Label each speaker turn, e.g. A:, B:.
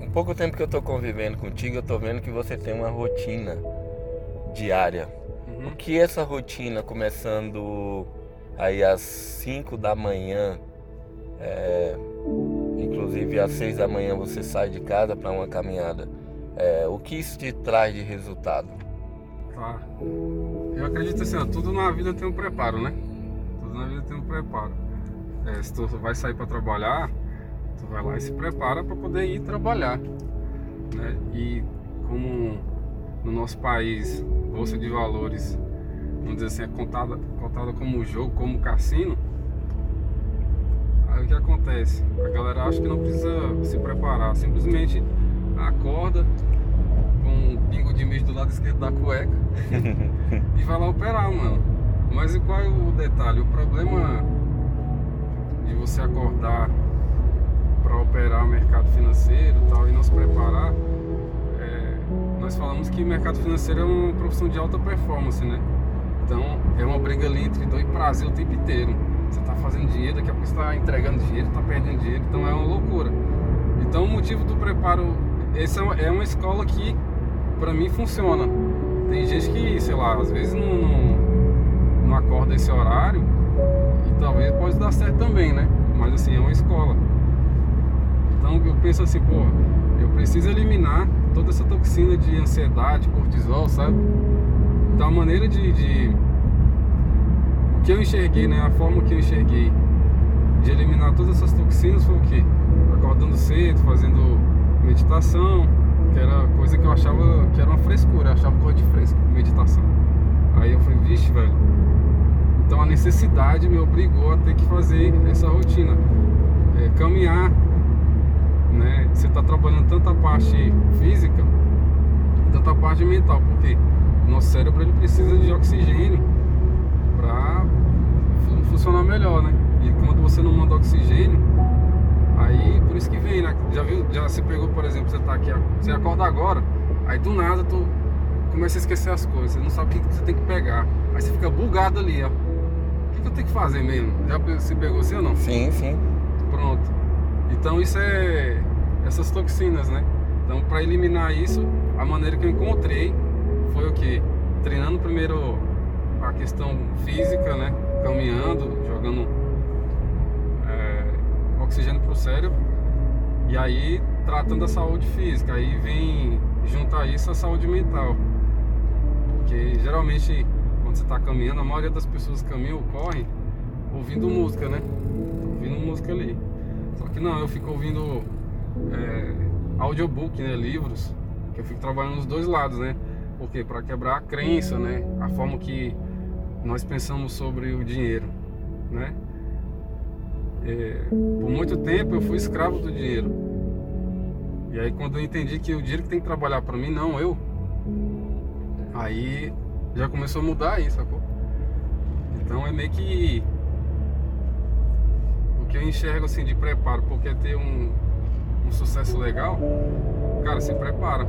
A: Um pouco tempo que eu tô convivendo contigo, eu tô vendo que você tem uma rotina diária.
B: Uhum.
A: O que essa rotina, começando aí às 5 da manhã, é, inclusive às 6 da manhã você sai de casa para uma caminhada, é, o que isso te traz de resultado?
B: Tá. Eu acredito assim, ó, tudo na vida tem um preparo, né? Tudo na vida tem um preparo. É, se tu vai sair para trabalhar, tu vai lá e se prepara para poder ir trabalhar. Né? E como no nosso país, Bolsa de Valores, vamos dizer assim, é contada, contada como jogo, como cassino, aí o que acontece? A galera acha que não precisa se preparar, simplesmente acorda com um pingo de mijo do lado esquerdo da cueca e vai lá operar, mano. Mas e qual é o detalhe? O problema de você acordar para operar o mercado financeiro tal e não se preparar, é, nós falamos que mercado financeiro é uma profissão de alta performance, né? Então é uma briga ali entre dor e prazer o tempo inteiro. Você tá fazendo dinheiro, daqui a pouco você tá entregando dinheiro, tá perdendo dinheiro, então é uma loucura. Então o motivo do preparo, essa é uma escola que para mim funciona. Tem gente que, sei lá, às vezes não, não, não acorda esse horário e talvez pode dar certo também, né? Mas assim, é uma escola. Penso assim, pô, eu preciso eliminar toda essa toxina de ansiedade, cortisol, sabe? Então a maneira de, de. O que eu enxerguei, né? A forma que eu enxerguei de eliminar todas essas toxinas foi o quê? Acordando cedo, fazendo meditação, que era coisa que eu achava que era uma frescura, eu achava coisa de fresco, meditação. Aí eu falei, vixe, velho. Então a necessidade me obrigou a ter que fazer essa rotina. É, caminhar, né? Você está trabalhando tanto a parte física, tanto a parte mental, porque o nosso cérebro ele precisa de oxigênio para funcionar melhor, né? E quando você não manda oxigênio, aí por isso que vem, né? Já viu, já se pegou, por exemplo, você tá aqui, você acorda agora, aí do nada tu começa a esquecer as coisas, você não sabe o que você tem que pegar. Aí você fica bugado ali, ó. O que, que eu tenho que fazer mesmo? Já se pegou assim ou não?
A: Sim, sim.
B: Pronto. Então isso é essas toxinas, né? Então para eliminar isso, a maneira que eu encontrei foi o que? Treinando primeiro a questão física, né? Caminhando, jogando é, oxigênio pro cérebro. E aí tratando da saúde física. Aí vem juntar isso à saúde mental. Porque geralmente quando você está caminhando, a maioria das pessoas caminham ou correm ouvindo música, né? Ouvindo música ali. Que não, eu fico ouvindo é, audiobook, né? Livros, que eu fico trabalhando nos dois lados, né? Porque para quebrar a crença, né? A forma que nós pensamos sobre o dinheiro, né? É, por muito tempo eu fui escravo do dinheiro. E aí quando eu entendi que o dinheiro que tem que trabalhar para mim, não eu, aí já começou a mudar aí, sacou? Então é meio que que eu enxergo assim de preparo, porque ter um, um sucesso legal, cara, se prepara.